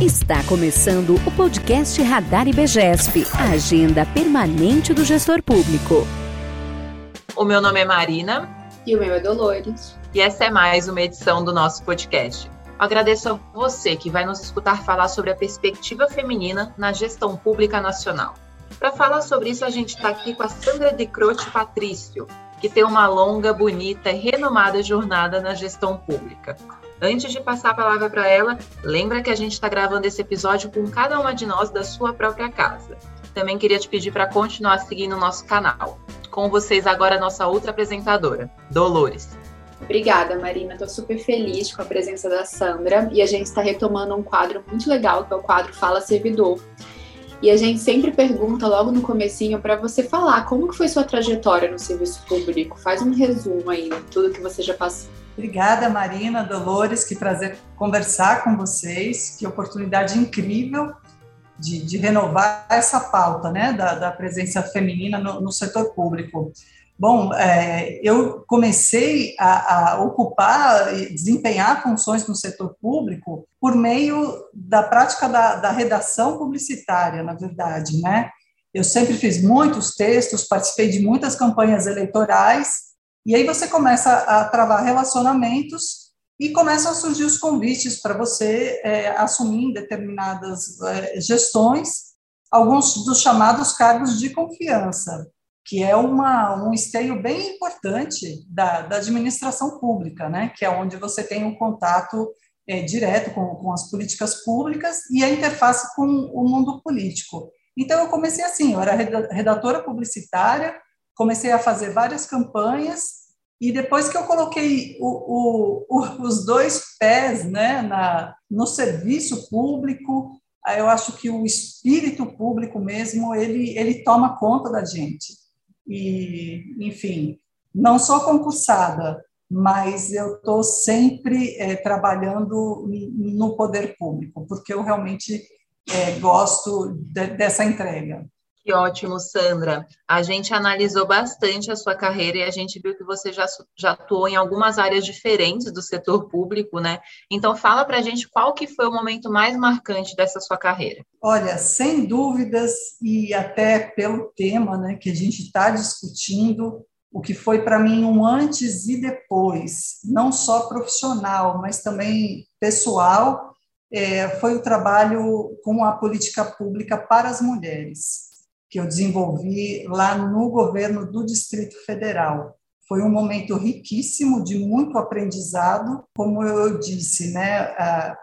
Está começando o podcast Radar IBGESP, a agenda permanente do gestor público. O meu nome é Marina. E o meu é Dolores. E essa é mais uma edição do nosso podcast. Agradeço a você que vai nos escutar falar sobre a perspectiva feminina na gestão pública nacional. Para falar sobre isso, a gente está aqui com a Sandra de Croce Patrício, que tem uma longa, bonita e renomada jornada na gestão pública. Antes de passar a palavra para ela, lembra que a gente está gravando esse episódio com cada uma de nós da sua própria casa. Também queria te pedir para continuar seguindo o nosso canal. Com vocês agora a nossa outra apresentadora, Dolores. Obrigada, Marina. Estou super feliz com a presença da Sandra e a gente está retomando um quadro muito legal, que é o quadro Fala Servidor. E a gente sempre pergunta logo no comecinho para você falar como que foi sua trajetória no serviço público. Faz um resumo aí de tudo que você já passou. Obrigada, Marina, Dolores, que prazer conversar com vocês, que oportunidade incrível de, de renovar essa pauta né, da, da presença feminina no, no, setor público. Bom, é, eu comecei a, a ocupar e desempenhar funções no setor público por meio da prática da, da redação publicitária, na verdade, né? Eu sempre fiz muitos textos, participei de muitas campanhas eleitorais e aí você começa a travar relacionamentos e começam a surgir os convites para você é, assumir determinadas é, gestões, alguns dos chamados cargos de confiança, que é uma, um esteio bem importante da, da administração pública, né? que é onde você tem um contato é, direto com, com as políticas públicas e a interface com o mundo político. Então, eu comecei assim, eu era redatora publicitária, comecei a fazer várias campanhas e depois que eu coloquei o, o, o, os dois pés né, na, no serviço público, eu acho que o espírito público mesmo ele, ele toma conta da gente. E, enfim, não sou concursada, mas eu estou sempre é, trabalhando no poder público, porque eu realmente é, gosto de, dessa entrega. Que ótimo, Sandra. A gente analisou bastante a sua carreira e a gente viu que você já, já atuou em algumas áreas diferentes do setor público, né? Então fala para a gente qual que foi o momento mais marcante dessa sua carreira. Olha, sem dúvidas e até pelo tema, né, que a gente está discutindo, o que foi para mim um antes e depois, não só profissional, mas também pessoal, é, foi o trabalho com a política pública para as mulheres que eu desenvolvi lá no governo do Distrito Federal. Foi um momento riquíssimo de muito aprendizado, como eu disse, né, a,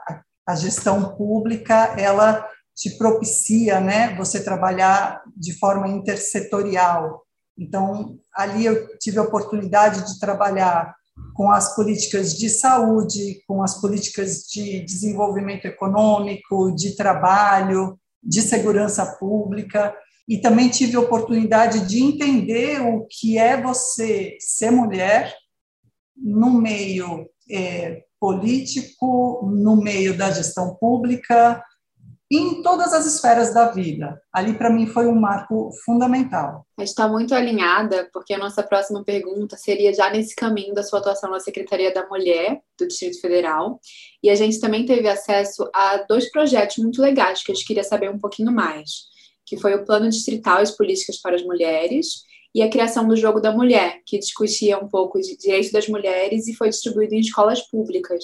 a gestão pública ela te propicia, né, você trabalhar de forma intersetorial. Então ali eu tive a oportunidade de trabalhar com as políticas de saúde, com as políticas de desenvolvimento econômico, de trabalho, de segurança pública e também tive a oportunidade de entender o que é você ser mulher no meio é, político, no meio da gestão pública, em todas as esferas da vida. Ali, para mim, foi um marco fundamental. A gente está muito alinhada, porque a nossa próxima pergunta seria já nesse caminho da sua atuação na Secretaria da Mulher do Distrito Federal. E a gente também teve acesso a dois projetos muito legais que a gente queria saber um pouquinho mais que foi o Plano Distrital e Políticas para as Mulheres, e a criação do Jogo da Mulher, que discutia um pouco de direitos das mulheres e foi distribuído em escolas públicas.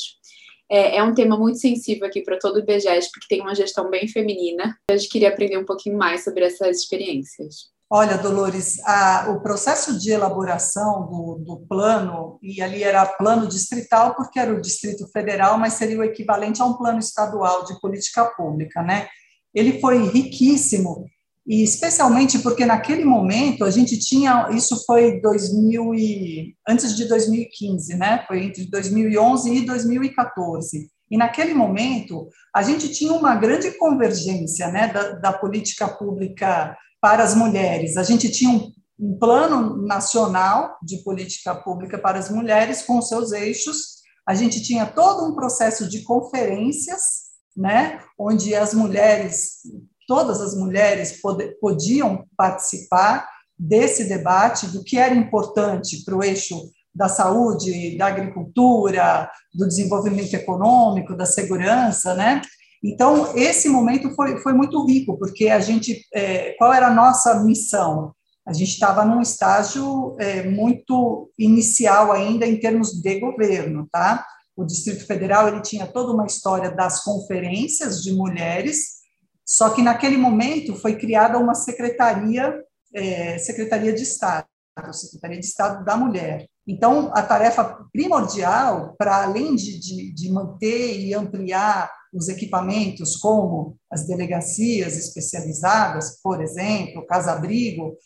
É, é um tema muito sensível aqui para todo o IBGESP, porque tem uma gestão bem feminina. A gente queria aprender um pouquinho mais sobre essas experiências. Olha, Dolores, a, o processo de elaboração do, do, plano, e ali era plano distrital, porque era o Distrito Federal, mas seria o equivalente a um plano estadual de política pública, né? Ele foi riquíssimo e especialmente porque naquele momento a gente tinha, isso foi 2000 e, antes de 2015, né? Foi entre 2011 e 2014. E naquele momento a gente tinha uma grande convergência, né, da, da política pública para as mulheres. A gente tinha um, um plano nacional de política pública para as mulheres com seus eixos. A gente tinha todo um processo de conferências né, onde as mulheres todas as mulheres pod podiam participar desse debate do que era importante para o eixo da saúde, da agricultura, do desenvolvimento econômico, da segurança, né? Então, esse momento foi, foi muito rico, porque a gente, é, qual era a nossa missão? A gente estava num estágio é, muito inicial ainda em termos de governo, tá? O Distrito Federal ele tinha toda uma história das conferências de mulheres, só que naquele momento foi criada uma secretaria, é, secretaria de Estado, Secretaria de Estado da Mulher. Então, a tarefa primordial, para além de, de, de manter e ampliar os equipamentos, como as delegacias especializadas, por exemplo, casa-abrigo,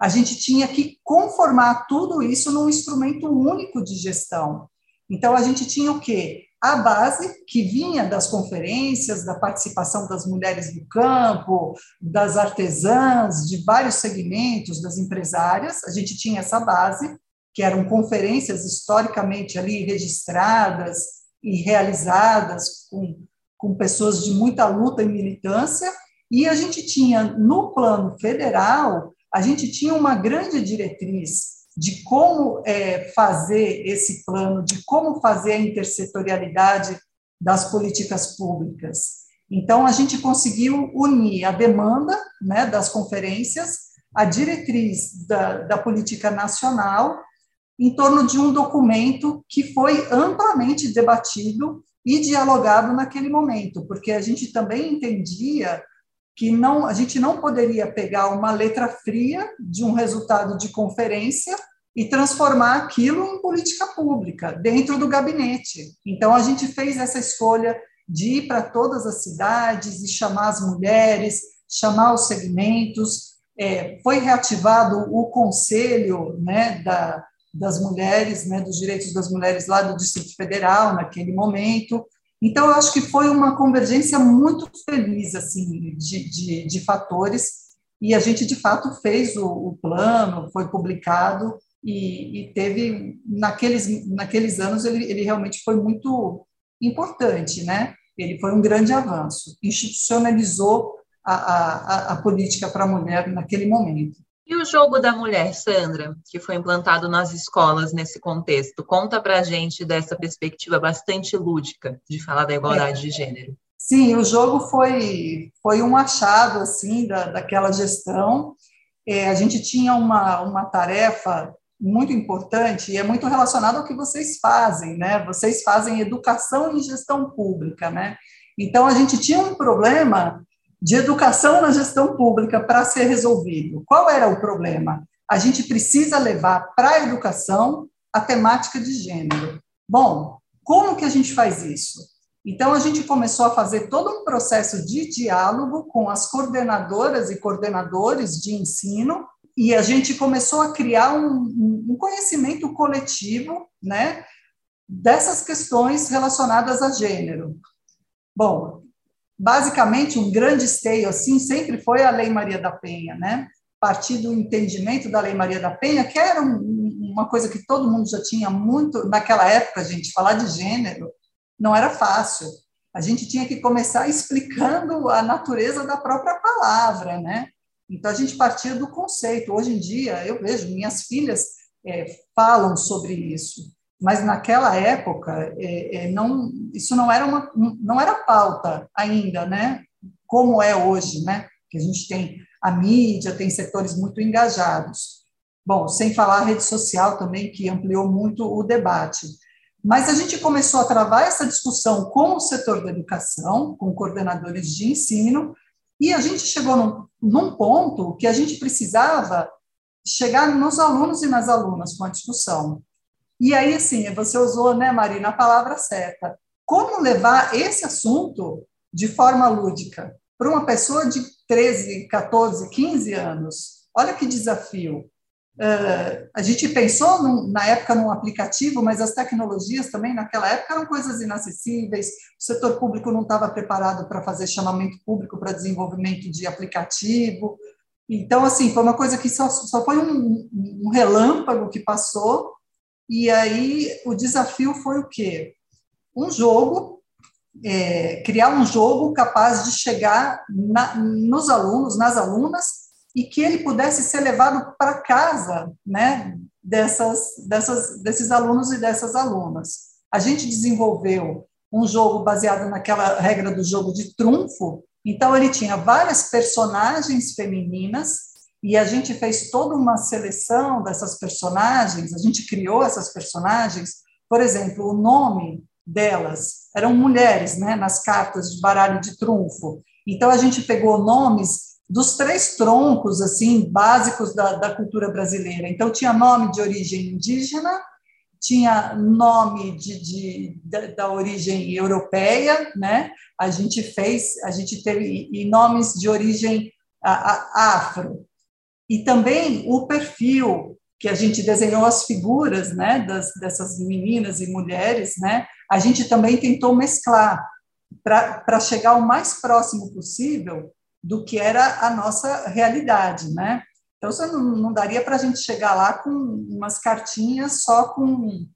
a gente tinha que conformar tudo isso num instrumento único de gestão. Então, a gente tinha o quê? A base que vinha das conferências, da participação das mulheres do campo, das artesãs, de vários segmentos, das empresárias, a gente tinha essa base, que eram conferências historicamente ali registradas e realizadas com, com pessoas de muita luta e militância, e a gente tinha, no plano federal, a gente tinha uma grande diretriz de como é, fazer esse plano, de como fazer a intersetorialidade das políticas públicas. Então, a gente conseguiu unir a demanda né, das conferências, a diretriz da, da política nacional, em torno de um documento que foi amplamente debatido e dialogado naquele momento, porque a gente também entendia que não, a gente não poderia pegar uma letra fria de um resultado de conferência e transformar aquilo em política pública dentro do gabinete. Então a gente fez essa escolha de ir para todas as cidades e chamar as mulheres, chamar os segmentos. É, foi reativado o conselho né, da, das mulheres, né, dos direitos das mulheres lá do Distrito Federal naquele momento. Então, eu acho que foi uma convergência muito feliz assim de, de, de fatores e a gente de fato fez o, o plano, foi publicado e, e, teve naqueles naqueles anos ele, ele realmente foi muito importante, né? Ele foi um grande avanço, institucionalizou a, a, a política para a mulher naquele momento. E o jogo da mulher, Sandra, que foi implantado nas escolas nesse contexto? Conta para a gente dessa perspectiva bastante lúdica de falar da igualdade é. de gênero. Sim, o jogo foi, foi um achado assim da, daquela gestão. É, a gente tinha uma, uma tarefa muito importante e é muito relacionado ao que vocês fazem, né? Vocês fazem educação e gestão pública, né? Então a gente tinha um problema de educação na gestão pública para ser resolvido. Qual era o problema? A gente precisa levar para a educação a temática de gênero. Bom, como que a gente faz isso? Então, a gente começou a fazer todo um processo de diálogo com as coordenadoras e coordenadores de ensino, e a gente começou a criar um, um conhecimento coletivo né, dessas questões relacionadas a gênero. Bom, basicamente um grande esteio assim sempre foi a Lei Maria da Penha, né? Partir do entendimento da Lei Maria da Penha, que era um, uma coisa que todo mundo já tinha muito naquela época, gente, falar de gênero não era fácil. A gente tinha que começar explicando a natureza da própria palavra, né? Então a gente partia do conceito. Hoje em dia eu vejo minhas filhas é, falam sobre isso mas naquela época é, é, não, isso não era uma não era pauta ainda, né? Como é hoje, né? Que a gente tem a mídia, tem setores muito engajados. Bom, sem falar a rede social também que ampliou muito o debate. Mas a gente começou a travar essa discussão com o setor da educação, com coordenadores de ensino, e a gente chegou num, num ponto que a gente precisava chegar nos alunos e nas alunas com a discussão. E aí, assim, você usou, né, Marina, a palavra certa. Como levar esse assunto de forma lúdica para uma pessoa de 13, 14, 15 anos? Olha que desafio. Uh, a gente pensou num, na época num aplicativo, mas as tecnologias também naquela época eram coisas inacessíveis, o setor público não estava preparado para fazer chamamento público para desenvolvimento de aplicativo. Então, assim, foi uma coisa que só, só foi um, um relâmpago que passou, e aí o desafio foi o quê? Um jogo, é, criar um jogo capaz de chegar na, nos alunos, nas alunas, e que ele pudesse ser levado para casa, né, dessas, dessas, desses alunos e dessas alunas. A gente desenvolveu um jogo baseado naquela regra do jogo de trunfo. Então, ele tinha várias personagens femininas e a gente fez toda uma seleção dessas personagens, a gente criou essas personagens. Por exemplo, o nome delas eram mulheres, né, nas cartas de baralho de trunfo. Então, a gente pegou nomes dos três troncos assim básicos da, da cultura brasileira. Então, tinha nome de origem indígena, tinha nome de, de da, da, origem europeia, né? A gente fez, a gente teve e nomes de origem a, a, afro e também o perfil que a gente desenhou as figuras, né, das, dessas meninas e mulheres, né, a gente também tentou mesclar para chegar o mais próximo possível do que era a nossa realidade, né? Então, você não, não daria para a gente chegar lá com umas cartinhas só com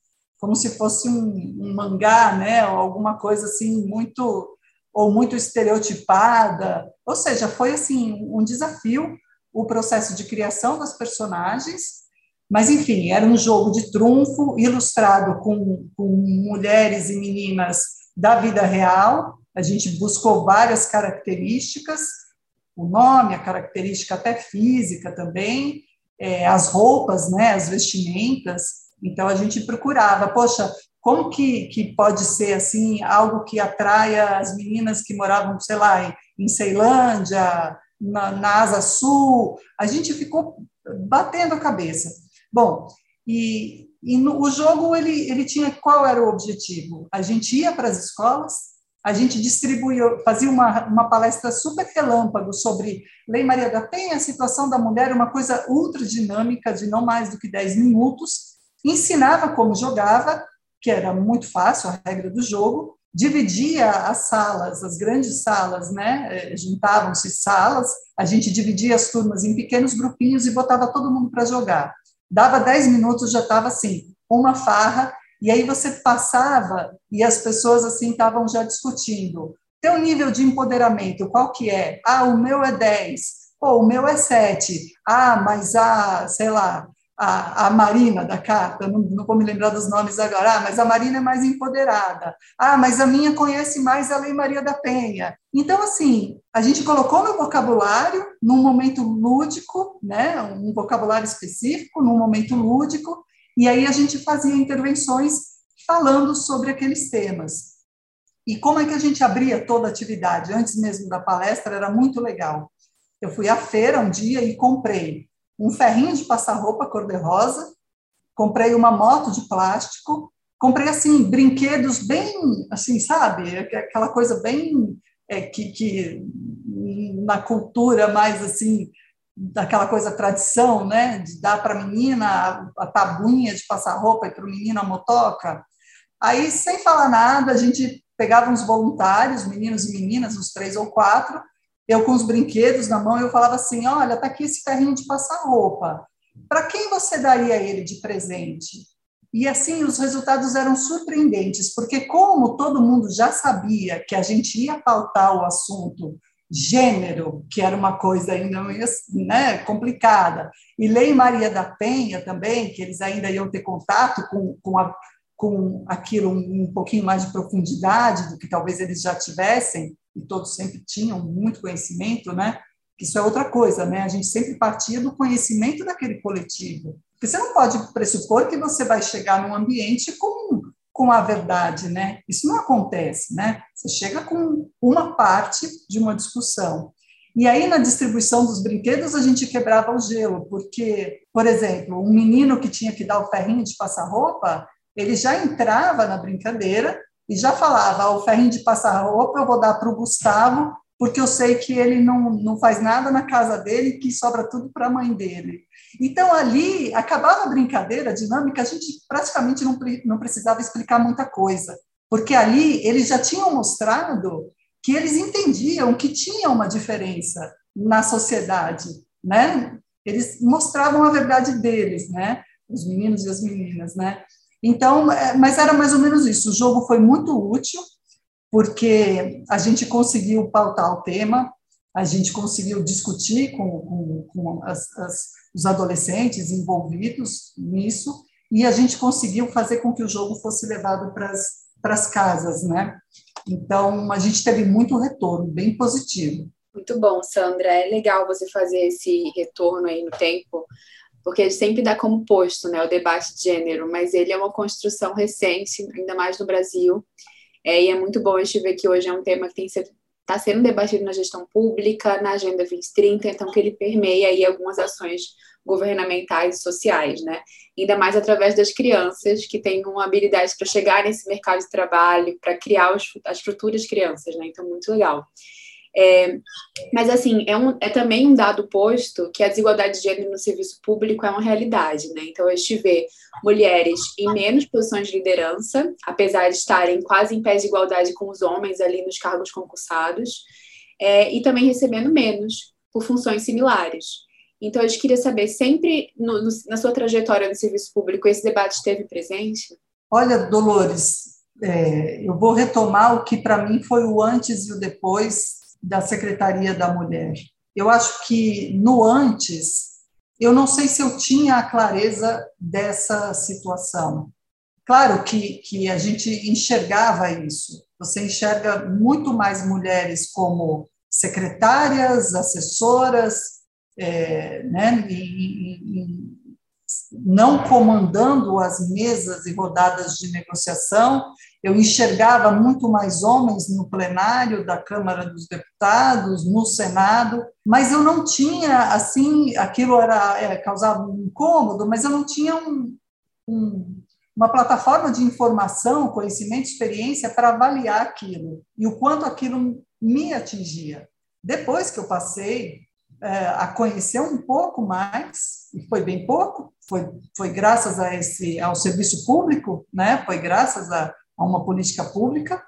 como se fosse um, um, mangá, né, ou alguma coisa assim muito ou muito estereotipada. Ou seja, foi assim um desafio o processo de criação das personagens, mas, enfim, era um jogo de trunfo ilustrado com, com mulheres e meninas da vida real. A gente buscou várias características, o nome, a característica até física também, é, as roupas, né, as vestimentas. Então, a gente procurava, poxa, como que, que pode ser assim algo que atraia as meninas que moravam, sei lá, em, em Ceilândia, na, na Asa Sul, a gente ficou batendo a cabeça. Bom, e, e no, o jogo ele, ele tinha qual era o objetivo? A gente ia para as escolas, a gente distribuía, fazia uma, uma palestra super relâmpago sobre Lei Maria da Penha, a situação da mulher, uma coisa ultra dinâmica, de não mais do que 10 minutos, ensinava como jogava, que era muito fácil a regra do jogo, dividia as salas, as grandes salas, né? Eh, juntavam-se salas, a gente dividia as turmas em pequenos grupinhos e botava todo mundo para jogar. Dava 10 minutos, já estava assim, uma farra, e aí você passava e as pessoas assim estavam já discutindo. Teu nível de empoderamento, qual que é? Ah, o meu é 10. Pô, o meu é 7. Ah, mas a, sei lá, a, a Marina da carta, não, não vou me lembrar dos nomes agora, ah, mas a Marina é mais empoderada, ah, mas a minha conhece mais a Lei Maria da Penha. Então, assim, a gente colocou no vocabulário, num momento lúdico, né, um vocabulário específico, num momento lúdico, e aí a gente fazia intervenções falando sobre aqueles temas. E como é que a gente abria toda a atividade? Antes mesmo da palestra, era muito legal. Eu fui à feira um dia e comprei um ferrinho de passar roupa cor-de-rosa, comprei uma moto de plástico, comprei assim brinquedos bem assim, sabe, aquela coisa bem é, que, que na cultura mais assim daquela coisa tradição, né, de dar para a menina a, tabuinha de passar roupa e para o menino a motoca. Aí, sem falar nada, a gente pegava uns voluntários, meninos e meninas, uns três ou quatro, eu com os brinquedos na mão, eu falava assim, olha, tá aqui esse ferrinho de passar roupa. Para quem você daria ele de presente? E assim, os resultados eram surpreendentes, porque como todo mundo já sabia que a gente ia pautar o assunto gênero, que era uma coisa ainda né, complicada, e Lei Maria da Penha também, que eles ainda iam ter contato com, com, a, com aquilo um pouquinho mais de profundidade do que talvez eles já tivessem, e todos sempre tinham muito conhecimento, né? Isso é outra coisa, né? A gente sempre partia do conhecimento daquele coletivo. Porque você não pode pressupor que você vai chegar num ambiente com, com a verdade, né? Isso não acontece, né? Você chega com uma parte de uma discussão. E aí, na distribuição dos brinquedos, a gente quebrava o gelo, porque, por exemplo, um menino que tinha que dar o ferrinho de passar roupa, ele já entrava na brincadeira e já falava, o ferrinho de passar roupa eu vou dar para o Gustavo, porque eu sei que ele não, não faz nada na casa dele, que sobra tudo para a mãe dele. Então, ali, acabava a brincadeira, a dinâmica, a gente praticamente não, não precisava explicar muita coisa, porque ali eles já tinham mostrado que eles entendiam que tinha uma diferença na sociedade, né? Eles mostravam a verdade deles, né? Os meninos e as meninas, né? Então, é, mas era mais ou menos isso. O jogo foi muito útil, porque a gente conseguiu pautar o tema, a gente conseguiu discutir com, com, com as, as, os adolescentes envolvidos nisso, e a gente conseguiu fazer com que o jogo fosse levado para as casas, né? Então, a gente teve muito retorno, bem positivo. Muito bom, Sandra. É legal você fazer esse retorno aí no tempo, porque ele sempre dá como posto né, o debate de gênero, mas ele é uma construção recente, ainda mais no Brasil. É, e é muito bom a gente ver que hoje é um tema que está sendo debatido na gestão pública, na Agenda 2030, então que ele permeia aí algumas ações governamentais e sociais, né? Ainda mais através das crianças que têm uma habilidade para chegar nesse mercado de trabalho, para criar os, as futuras crianças, né? Então, muito legal. É, mas, assim, é, um, é também um dado posto que a desigualdade de gênero no serviço público é uma realidade, né? Então, a gente vê mulheres em menos posições de liderança, apesar de estarem quase em pé de igualdade com os homens ali nos cargos concursados, é, e também recebendo menos por funções similares. Então, a gente queria saber, sempre no, no, na sua trajetória no serviço público, esse debate esteve presente? Olha, Dolores, é, eu vou retomar o que para mim foi o antes e o depois da Secretaria da Mulher. Eu acho que no antes, eu não sei se eu tinha a clareza dessa situação. Claro que, que a gente enxergava isso. Você enxerga muito mais mulheres como secretárias, assessoras, é, né, e, e, não comandando as mesas e rodadas de negociação, eu enxergava muito mais homens no plenário da Câmara dos Deputados, no Senado, mas eu não tinha, assim, aquilo era é, causava um incômodo, mas eu não tinha um, um, uma plataforma de informação, conhecimento, experiência para avaliar aquilo e o quanto aquilo me atingia. Depois que eu passei a conhecer um pouco mais, e foi bem pouco, foi, foi graças a esse, ao serviço público, né? foi graças a, a uma política pública,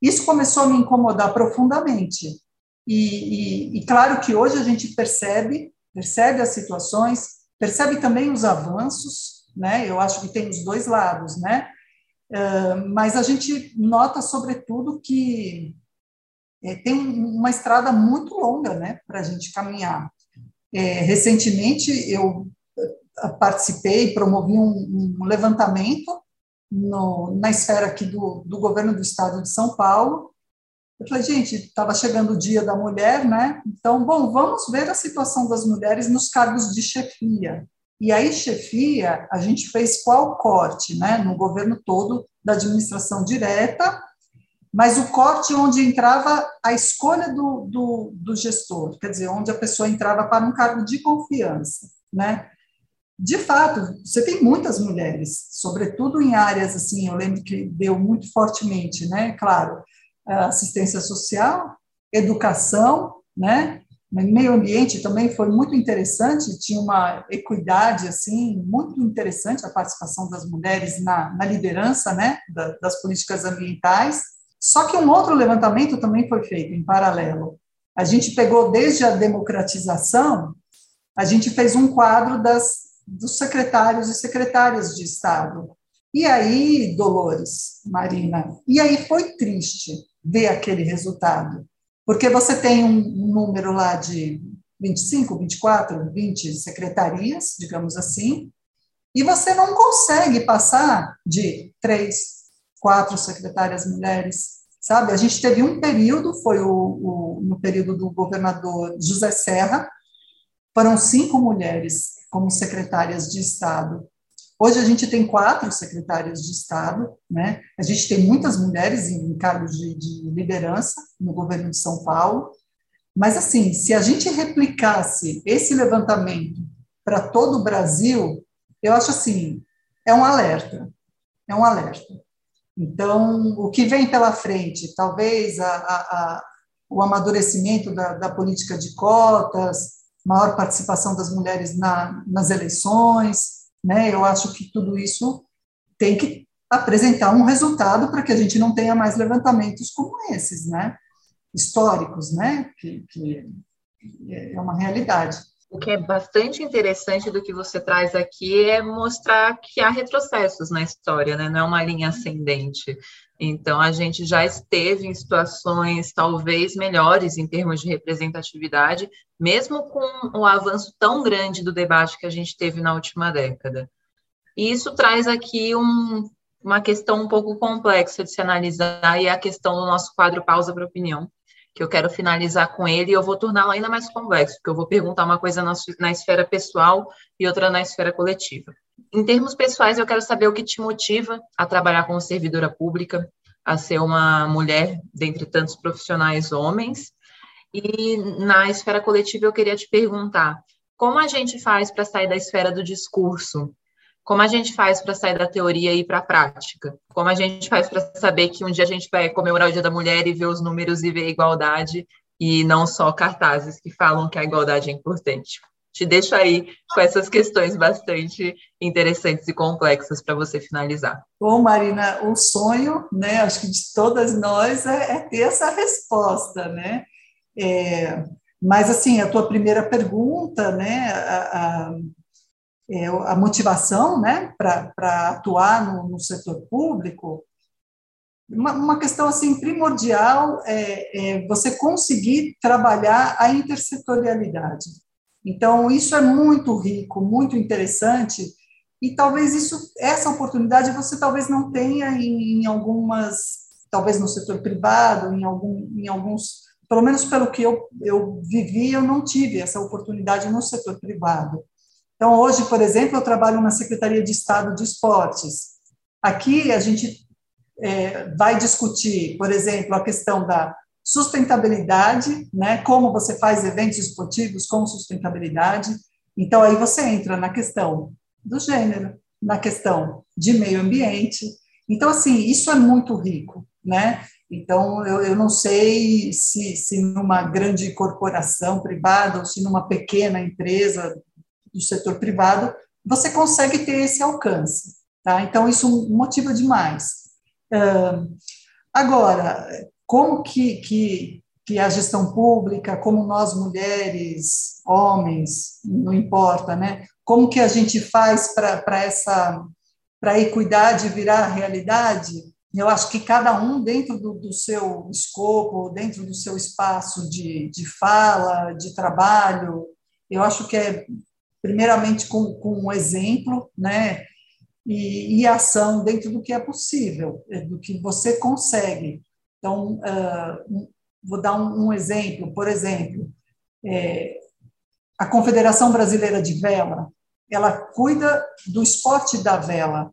isso começou a me incomodar profundamente. E, e, e, claro que hoje a gente percebe, percebe as situações, percebe também os avanços, né? Eu acho que tem os dois lados, né? Uh, mas a gente nota, sobretudo, que é, tem uma estrada muito longa, né, para a gente caminhar. É, recentemente eu participei, promovi um, um levantamento no, na esfera aqui do, do governo do estado de São Paulo. Eu falei, gente, estava chegando o dia da mulher, né? Então, bom, vamos ver a situação das mulheres nos cargos de chefia. E aí, chefia, a gente fez qual corte, né? No governo todo da administração direta, mas o corte onde entrava a escolha do, do, do gestor, quer dizer, onde a pessoa entrava para um cargo de confiança, né? de fato, você tem muitas mulheres, sobretudo em áreas assim, eu lembro que deu muito fortemente, né? Claro, assistência social, educação, né? Meio ambiente também foi muito interessante, tinha uma equidade assim muito interessante a participação das mulheres na, na liderança, né? Da, das políticas ambientais. Só que um outro levantamento também foi feito em paralelo. A gente pegou desde a democratização, a gente fez um quadro das dos secretários e secretárias de Estado. E aí, Dolores, Marina, e aí foi triste ver aquele resultado, porque você tem um, número lá de 25, 24, 20 secretarias, digamos assim, e você não consegue passar de três, quatro secretárias mulheres, sabe? A gente teve um período, foi o, o no período do governador José Serra, foram cinco mulheres como secretárias de Estado. Hoje a gente tem quatro secretárias de Estado, né? A gente tem muitas mulheres em cargos de, de liderança no governo de São Paulo, mas assim, se a gente replicasse esse levantamento para todo o Brasil, eu acho assim, é um alerta, é um alerta. Então, o que vem pela frente, talvez a, a, a, o amadurecimento da, da política de cotas, maior participação das mulheres na, nas eleições, né? Eu acho que tudo isso tem que apresentar um resultado para que a gente não tenha mais levantamentos como esses, né? Históricos, né? Que, que é uma realidade. O que é bastante interessante do que você traz aqui é mostrar que há retrocessos na história, né? não é uma linha ascendente. Então, a gente já esteve em situações talvez melhores em termos de representatividade, mesmo com o avanço tão grande do debate que a gente teve na última década. E isso traz aqui um, uma questão um pouco complexa de se analisar e é a questão do nosso quadro pausa para opinião, que eu quero finalizar com ele e eu vou torná-lo ainda mais complexo, porque eu vou perguntar uma coisa na, na esfera pessoal e outra na esfera coletiva. Em termos pessoais, eu quero saber o que te motiva a trabalhar como servidora pública, a ser uma mulher dentre tantos profissionais homens. E na esfera coletiva, eu queria te perguntar: como a gente faz para sair da esfera do discurso? Como a gente faz para sair da teoria e ir para a prática? Como a gente faz para saber que um dia a gente vai comemorar o Dia da Mulher e ver os números e ver a igualdade e não só cartazes que falam que a igualdade é importante? Te deixo aí com essas questões bastante interessantes e complexas para você finalizar. Bom, Marina, o sonho, né, acho que de todas nós é, é ter essa resposta, né? É, mas, assim, a tua primeira pergunta, né, a, é, a motivação, né, para atuar no, no, setor público, uma, uma, questão, assim, primordial é, é você conseguir trabalhar a intersetorialidade. Então, isso é muito rico, muito interessante, e talvez isso, essa oportunidade você talvez não tenha em, em algumas, talvez no setor privado, em, algum, em alguns, pelo menos pelo que eu, eu vivi, eu não tive essa oportunidade no setor privado. Então, hoje, por exemplo, eu trabalho na Secretaria de Estado de Esportes. Aqui a gente é, vai discutir, por exemplo, a questão da sustentabilidade, né? Como você faz eventos esportivos com sustentabilidade. Então aí você entra na questão do gênero, na questão de meio ambiente. Então assim isso é muito rico, né? Então eu, eu não sei se, se numa grande corporação privada ou se numa pequena empresa do setor privado você consegue ter esse alcance, tá? Então isso motiva demais. Uh, agora como que, que, que a gestão pública, como nós mulheres, homens, não importa, né? Como que a gente faz para essa para equidade virar realidade? Eu acho que cada um dentro do, do, seu escopo, dentro do seu espaço de, de fala, de trabalho, eu acho que é primeiramente com, com um exemplo, né? E, e ação dentro do que é possível, do que você consegue. Então, uh, vou dar um, um, exemplo. Por exemplo, é, a Confederação Brasileira de Vela, ela cuida do esporte da vela.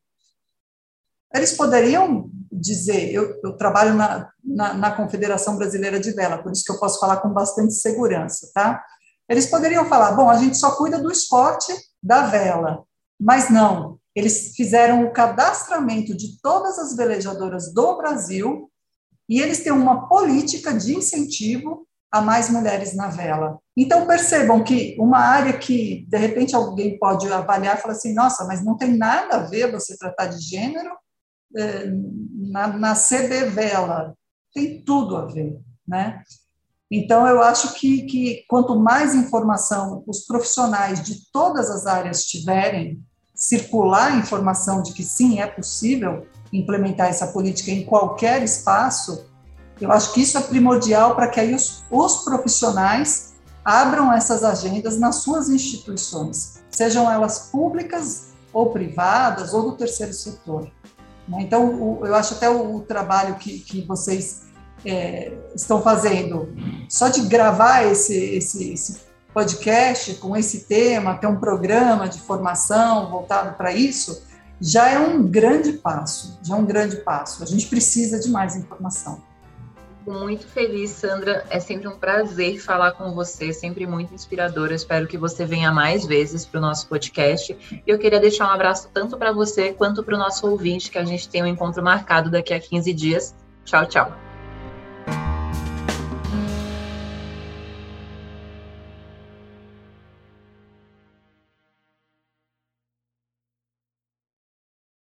Eles poderiam dizer, eu, eu trabalho na, na, na, Confederação Brasileira de Vela, por isso que eu posso falar com bastante segurança, tá? Eles poderiam falar, bom, a gente só cuida do esporte da vela, mas não, eles fizeram o cadastramento de todas as velejadoras do Brasil e eles têm uma política de incentivo a mais mulheres na vela. Então, percebam que uma área que, de repente, alguém pode avaliar falar assim: nossa, mas não tem nada a ver você tratar de gênero eh, na, na CB Vela. Tem tudo a ver, né? Então, eu acho que, que quanto mais informação os profissionais de todas as áreas tiverem, circular informação de que sim, é possível, implementar essa política em qualquer espaço, eu acho que isso é primordial para que aí os, os profissionais abram essas agendas nas suas instituições, sejam elas públicas ou privadas ou do terceiro setor. Né? Então, eu acho até o, o trabalho que, que vocês é, estão fazendo, só de gravar esse, esse, esse podcast com esse tema, ter um programa de formação voltado para isso, já é um grande passo, já é um grande passo. A gente precisa de mais informação. Muito feliz, Sandra. É sempre um prazer falar com você, sempre muito inspirador. Eu espero que você venha mais vezes para o nosso podcast. Eu queria deixar um abraço tanto para você quanto para o nosso ouvinte, que a gente tem um encontro marcado daqui a 15 dias. Tchau, tchau.